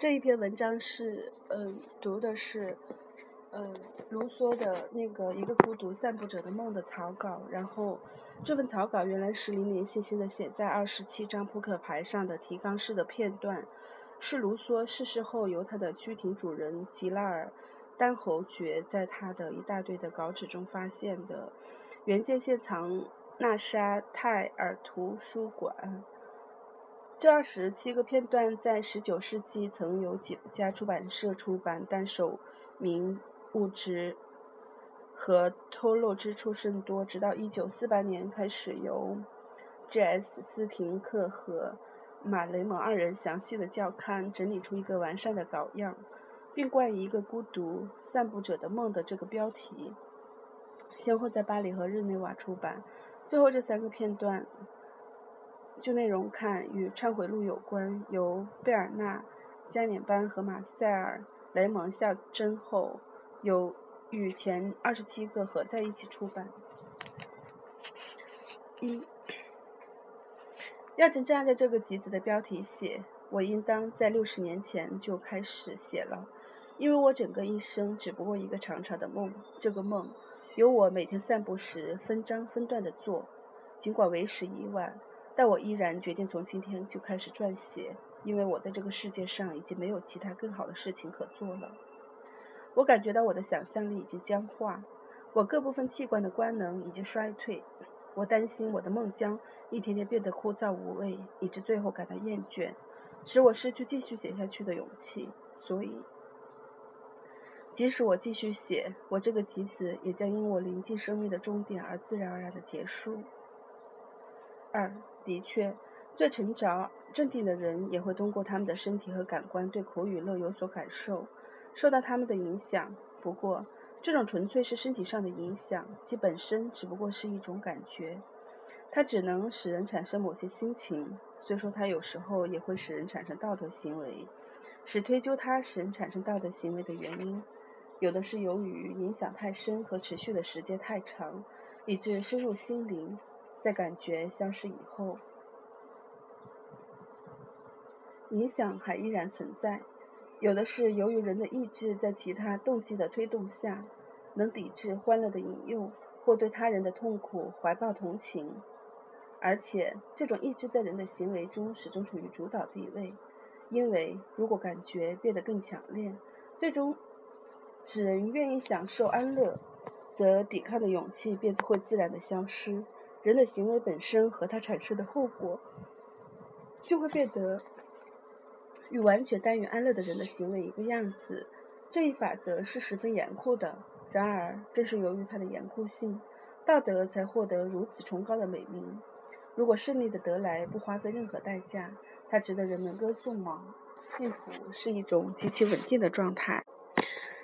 这一篇文章是，嗯，读的是，嗯，卢梭的那个《一个孤独散步者的梦》的草稿。然后，这份草稿原来是零零星星的写在二十七张扑克牌上的提纲式的片段，是卢梭逝世后由他的居廷主人吉拉尔丹侯爵在他的一大堆的稿纸中发现的，原件现藏纳沙泰尔图书馆。这二十七个片段在十九世纪曾有几家出版社出版，但首名物质和脱落之处甚多。直到一九四八年开始，由 J.S. 斯平克和马雷蒙二人详细的校勘，整理出一个完善的稿样，并冠以“一个孤独散步者的梦”的这个标题，先后在巴黎和日内瓦出版。最后这三个片段。就内容看，与忏悔录有关，由贝尔纳、加冕班和马塞尔·雷蒙下针后，有与前二十七个合在一起出版。一，要真这样在这个集子的标题写，我应当在六十年前就开始写了，因为我整个一生只不过一个长长的梦，这个梦由我每天散步时分章分段的做，尽管为时已晚。但我依然决定从今天就开始撰写，因为我在这个世界上已经没有其他更好的事情可做了。我感觉到我的想象力已经僵化，我各部分器官的官能已经衰退。我担心我的梦将一天天变得枯燥无味，以致最后感到厌倦，使我失去继续写下去的勇气。所以，即使我继续写，我这个集子也将因我临近生命的终点而自然而然的结束。二。的确，最沉着、镇定的人也会通过他们的身体和感官对苦与乐有所感受，受到他们的影响。不过，这种纯粹是身体上的影响，其本身只不过是一种感觉，它只能使人产生某些心情。虽说它有时候也会使人产生道德行为，使推究它使人产生道德行为的原因，有的是由于影响太深和持续的时间太长，以致深入心灵。在感觉消失以后，影响还依然存在。有的是由于人的意志在其他动机的推动下，能抵制欢乐的引诱，或对他人的痛苦怀抱同情，而且这种意志在人的行为中始终处于主导地位。因为如果感觉变得更强烈，最终使人愿意享受安乐，则抵抗的勇气便会自然的消失。人的行为本身和它产生的后果，就会变得与完全耽于安乐的人的行为一个样子。这一法则是十分严酷的。然而，正是由于它的严酷性，道德才获得如此崇高的美名。如果胜利的得来不花费任何代价，它值得人们歌颂吗？幸福是一种极其稳定的状态。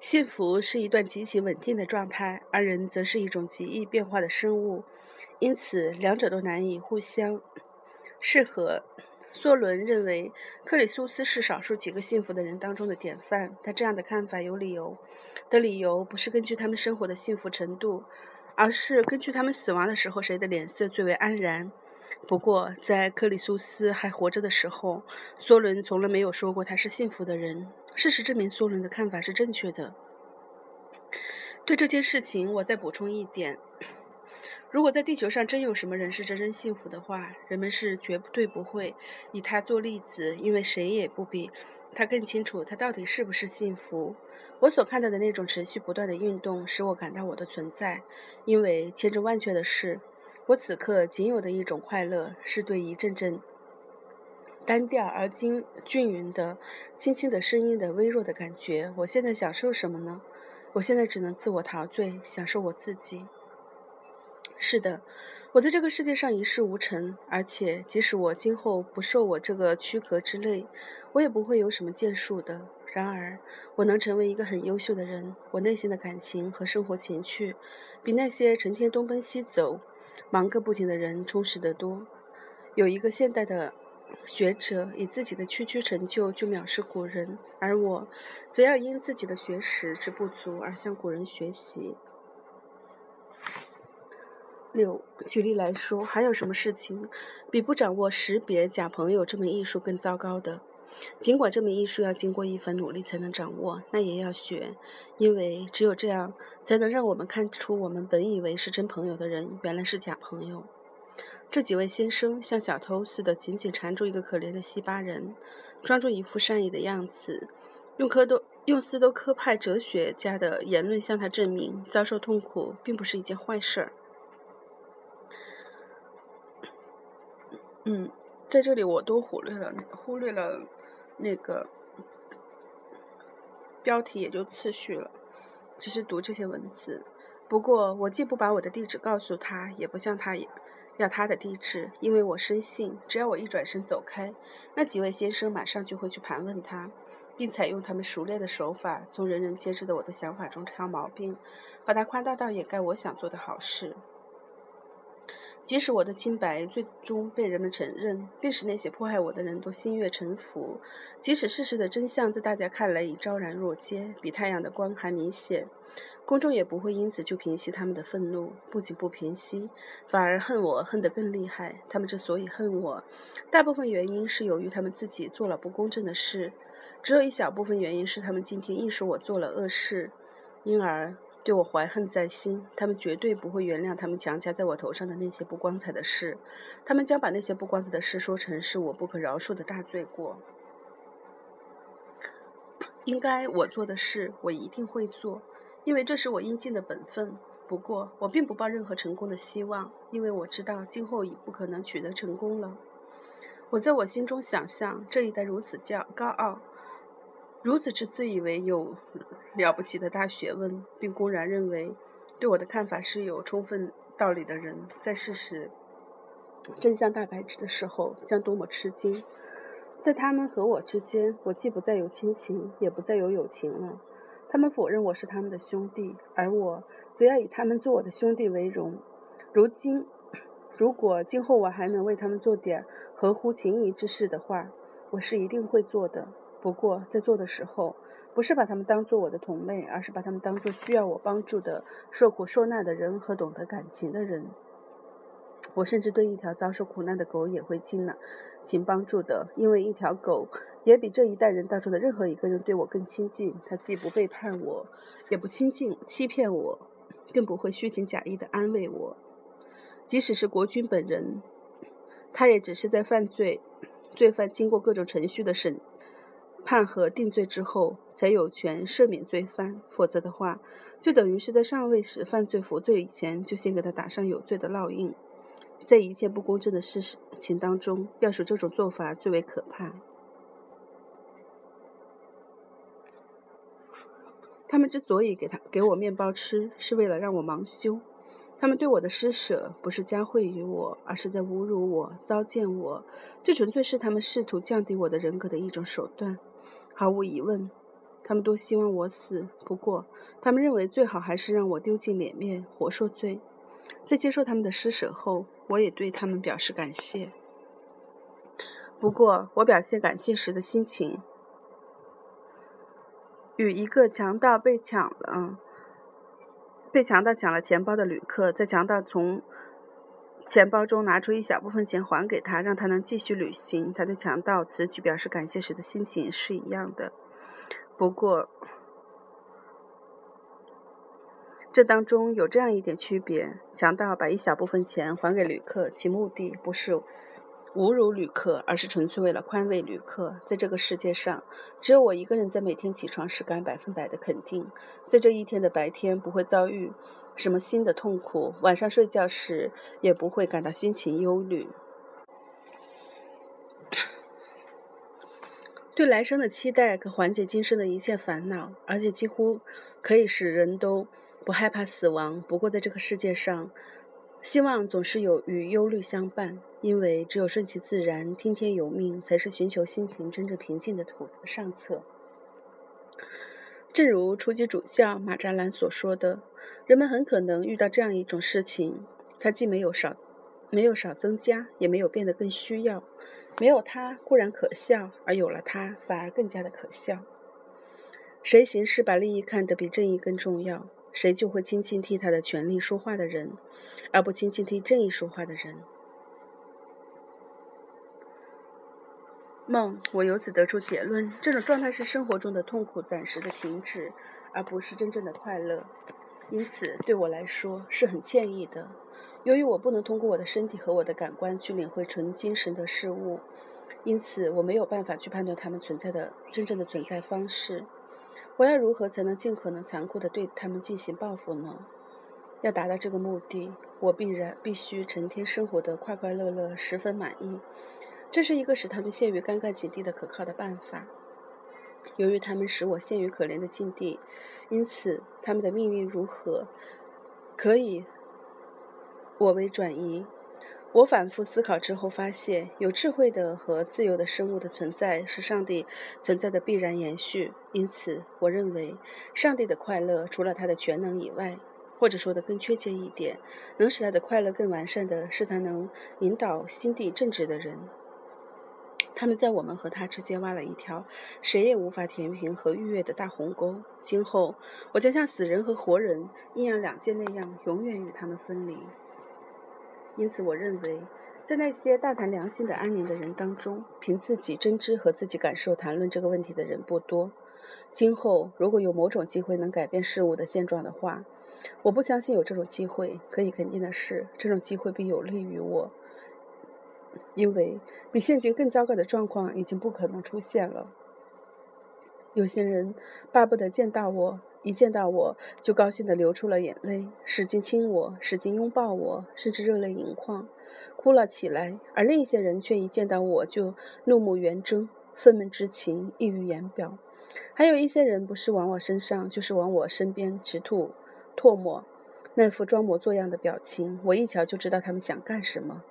幸福是一段极其稳定的状态，而人则是一种极易变化的生物，因此两者都难以互相适合。梭伦认为克里苏斯是少数几个幸福的人当中的典范，他这样的看法有理由，的理由不是根据他们生活的幸福程度，而是根据他们死亡的时候谁的脸色最为安然。不过，在克里苏斯还活着的时候，梭伦从来没有说过他是幸福的人。事实证明，梭伦的看法是正确的。对这件事情，我再补充一点：如果在地球上真有什么人是真正幸福的话，人们是绝对不会以他做例子，因为谁也不比他更清楚他到底是不是幸福。我所看到的那种持续不断的运动，使我感到我的存在，因为千真万确的是。我此刻仅有的一种快乐，是对一阵阵单调而均均匀的、轻轻的声音的微弱的感觉。我现在享受什么呢？我现在只能自我陶醉，享受我自己。是的，我在这个世界上一事无成，而且即使我今后不受我这个躯壳之累，我也不会有什么建树的。然而，我能成为一个很优秀的人。我内心的感情和生活情趣，比那些成天东奔西走。忙个不停的人充实得多。有一个现代的学者以自己的区区成就就藐视古人，而我则要因自己的学识之不足而向古人学习。六，举例来说，还有什么事情比不掌握识别假朋友这门艺术更糟糕的？尽管这门艺术要经过一番努力才能掌握，那也要学，因为只有这样，才能让我们看出我们本以为是真朋友的人，原来是假朋友。这几位先生像小偷似的，紧紧缠住一个可怜的西巴人，装出一副善意的样子，用科多用斯多科派哲学家的言论向他证明，遭受痛苦并不是一件坏事。嗯。在这里，我都忽略了忽略了那个标题，也就次序了，只是读这些文字。不过，我既不把我的地址告诉他，也不向他要他的地址，因为我深信，只要我一转身走开，那几位先生马上就会去盘问他，并采用他们熟练的手法，从人人皆知的我的想法中挑毛病，把它夸大到掩盖我想做的好事。即使我的清白最终被人们承认，并使那些迫害我的人都心悦诚服；即使事实的真相在大家看来已昭然若揭，比太阳的光还明显，公众也不会因此就平息他们的愤怒。不仅不平息，反而恨我，恨得更厉害。他们之所以恨我，大部分原因是由于他们自己做了不公正的事，只有一小部分原因是他们今天硬是我做了恶事，因而。对我怀恨在心，他们绝对不会原谅他们强加在我头上的那些不光彩的事，他们将把那些不光彩的事说成是我不可饶恕的大罪过。应该我做的事，我一定会做，因为这是我应尽的本分。不过，我并不抱任何成功的希望，因为我知道今后已不可能取得成功了。我在我心中想象，这一代如此骄高傲。如此之自以为有了不起的大学问，并公然认为对我的看法是有充分道理的人，在事实真相大白之的时候，将多么吃惊！在他们和我之间，我既不再有亲情，也不再有友情了。他们否认我是他们的兄弟，而我则要以他们做我的兄弟为荣。如今，如果今后我还能为他们做点合乎情谊之事的话，我是一定会做的。不过，在做的时候，不是把他们当做我的同类，而是把他们当做需要我帮助的受苦受难的人和懂得感情的人。我甚至对一条遭受苦难的狗也会亲了请帮助的，因为一条狗也比这一代人当中的任何一个人对我更亲近。它既不背叛我，也不亲近欺骗我，更不会虚情假意地安慰我。即使是国君本人，他也只是在犯罪罪犯经过各种程序的审。判和定罪之后，才有权赦免罪犯；否则的话，就等于是在上位使犯罪服罪以前，就先给他打上有罪的烙印。在一切不公正的事情当中，要数这种做法最为可怕。他们之所以给他给我面包吃，是为了让我忙修。他们对我的施舍，不是加惠于我，而是在侮辱我、糟践我。这纯粹是他们试图降低我的人格的一种手段。毫无疑问，他们都希望我死。不过，他们认为最好还是让我丢尽脸面，活受罪。在接受他们的施舍后，我也对他们表示感谢。不过，我表现感谢时的心情，与一个强盗被抢了、被强盗抢了钱包的旅客，在强盗从钱包中拿出一小部分钱还给他，让他能继续旅行。他对强盗此举表示感谢时的心情是一样的。不过，这当中有这样一点区别：强盗把一小部分钱还给旅客，其目的不是。侮辱旅客，而是纯粹为了宽慰旅客。在这个世界上，只有我一个人在每天起床时敢百分百的肯定，在这一天的白天不会遭遇什么新的痛苦，晚上睡觉时也不会感到心情忧虑。对来生的期待可缓解今生的一切烦恼，而且几乎可以使人都不害怕死亡。不过，在这个世界上，希望总是有与忧虑相伴，因为只有顺其自然、听天由命，才是寻求心情真正平静的途上策。正如初级主教马扎兰所说的，人们很可能遇到这样一种事情：它既没有少，没有少增加，也没有变得更需要。没有它固然可笑，而有了它反而更加的可笑。谁行事把利益看得比正义更重要？谁就会轻轻替他的权利说话的人，而不轻轻替正义说话的人。梦，我由此得出结论：这种状态是生活中的痛苦暂时的停止，而不是真正的快乐。因此，对我来说是很歉意的。由于我不能通过我的身体和我的感官去领会纯精神的事物，因此我没有办法去判断它们存在的真正的存在方式。我要如何才能尽可能残酷地对他们进行报复呢？要达到这个目的，我必然必须成天生活得快快乐乐，十分满意。这是一个使他们陷于尴尬境地的可靠的办法。由于他们使我陷于可怜的境地，因此他们的命运如何，可以我为转移。我反复思考之后发现，有智慧的和自由的生物的存在是上帝存在的必然延续。因此，我认为上帝的快乐除了他的全能以外，或者说的更确切一点，能使他的快乐更完善的是他能引导心地正直的人。他们在我们和他之间挖了一条谁也无法填平和逾越的大鸿沟。今后，我将像死人和活人阴阳两界那样，永远与他们分离。因此，我认为，在那些大谈良心的安宁的人当中，凭自己真知和自己感受谈论这个问题的人不多。今后，如果有某种机会能改变事物的现状的话，我不相信有这种机会。可以肯定的是，这种机会必有利于我。因为比现今更糟糕的状况已经不可能出现了。有些人巴不得见到我，一见到我就高兴地流出了眼泪，使劲亲我，使劲拥抱我，甚至热泪盈眶，哭了起来；而另一些人却一见到我就怒目圆睁，愤懑之情溢于言表。还有一些人不是往我身上，就是往我身边直吐唾沫，那副装模作样的表情，我一瞧就知道他们想干什么。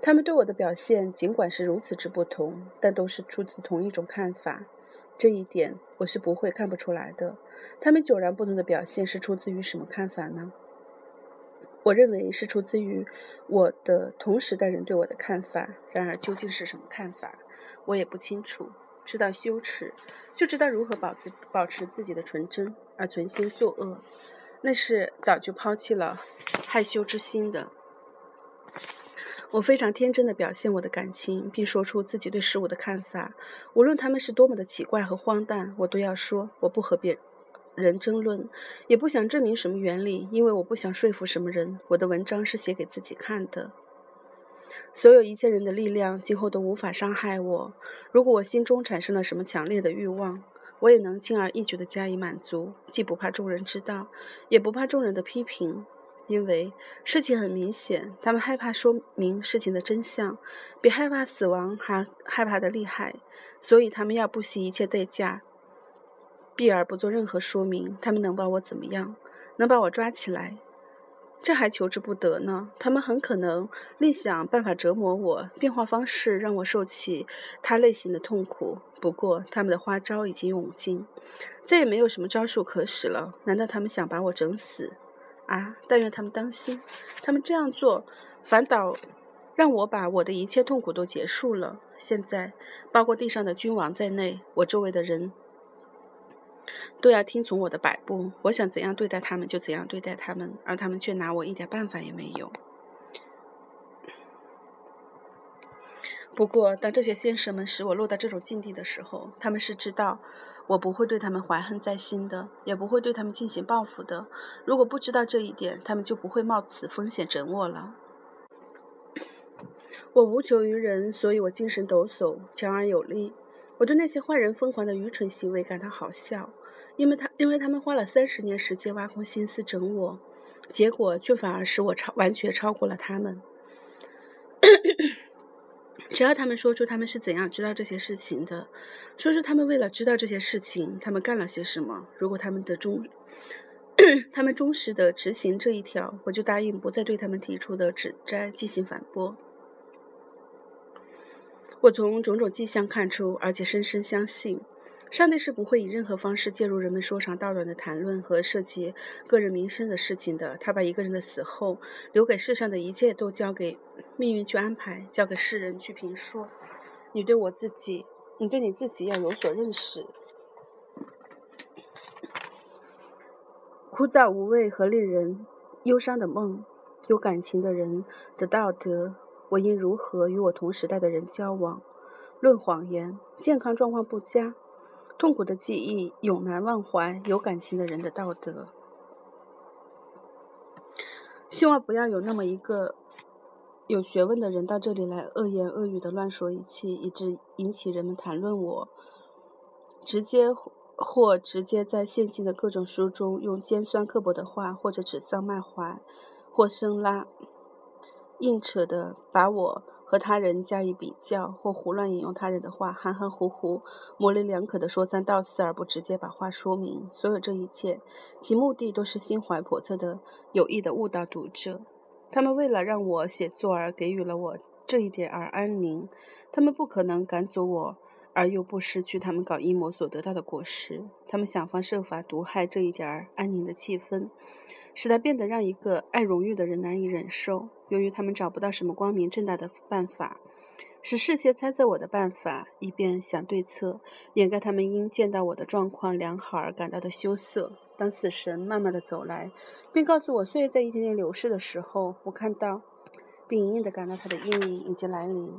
他们对我的表现尽管是如此之不同，但都是出自同一种看法。这一点我是不会看不出来的。他们迥然不同的表现是出自于什么看法呢？我认为是出自于我的同时代人对我的看法。然而究竟是什么看法，我也不清楚。知道羞耻，就知道如何保持保持自己的纯真，而存心作恶，那是早就抛弃了害羞之心的。我非常天真的表现我的感情，并说出自己对事物的看法，无论他们是多么的奇怪和荒诞，我都要说。我不和别人争论，也不想证明什么原理，因为我不想说服什么人。我的文章是写给自己看的。所有一切人的力量今后都无法伤害我。如果我心中产生了什么强烈的欲望，我也能轻而易举地加以满足，既不怕众人知道，也不怕众人的批评。因为事情很明显，他们害怕说明事情的真相，比害怕死亡还害怕的厉害，所以他们要不惜一切代价，避而不做任何说明。他们能把我怎么样？能把我抓起来？这还求之不得呢。他们很可能另想办法折磨我，变化方式让我受起他类型的痛苦。不过他们的花招已经用尽，再也没有什么招数可使了。难道他们想把我整死？啊！但愿他们当心，他们这样做，反倒让我把我的一切痛苦都结束了。现在，包括地上的君王在内，我周围的人都要听从我的摆布。我想怎样对待他们，就怎样对待他们，而他们却拿我一点办法也没有。不过，当这些先生们使我落到这种境地的时候，他们是知道。我不会对他们怀恨在心的，也不会对他们进行报复的。如果不知道这一点，他们就不会冒此风险整我了。我无求于人，所以我精神抖擞，强而有力。我对那些坏人疯狂的愚蠢行为感到好笑，因为他因为他们花了三十年时间挖空心思整我，结果却反而使我超完全超过了他们。只要他们说出他们是怎样知道这些事情的，说出他们为了知道这些事情，他们干了些什么。如果他们的忠，他们忠实的执行这一条，我就答应不再对他们提出的指摘进行反驳。我从种种迹象看出，而且深深相信。上帝是不会以任何方式介入人们说长道短的谈论和涉及个人名声的事情的。他把一个人的死后留给世上的一切都交给命运去安排，交给世人去评说。你对我自己，你对你自己要有所认识。枯燥无味和令人忧伤的梦，有感情的人的道德，我应如何与我同时代的人交往？论谎言，健康状况不佳，痛苦的记忆永难忘怀有感情的人的道德。希望不要有那么一个有学问的人到这里来恶言恶语的乱说一气，以致引起人们谈论我，直接。或直接在现今的各种书中用尖酸刻薄的话，或者指桑骂槐，或生拉硬扯的把我和他人加以比较，或胡乱引用他人的话，含含糊糊、模棱两可的说三道四，而不直接把话说明。所有这一切，其目的都是心怀叵测的有意的误导读者。他们为了让我写作而给予了我这一点而安宁，他们不可能赶走我。而又不失去他们搞阴谋所得到的果实，他们想方设法毒害这一点儿安宁的气氛，使它变得让一个爱荣誉的人难以忍受。由于他们找不到什么光明正大的办法，使世界猜测我的办法，以便想对策，掩盖他们因见到我的状况良好而感到的羞涩。当死神慢慢的走来，并告诉我岁月在一点点流逝的时候，我看到，并隐隐的感到他的阴影已经来临。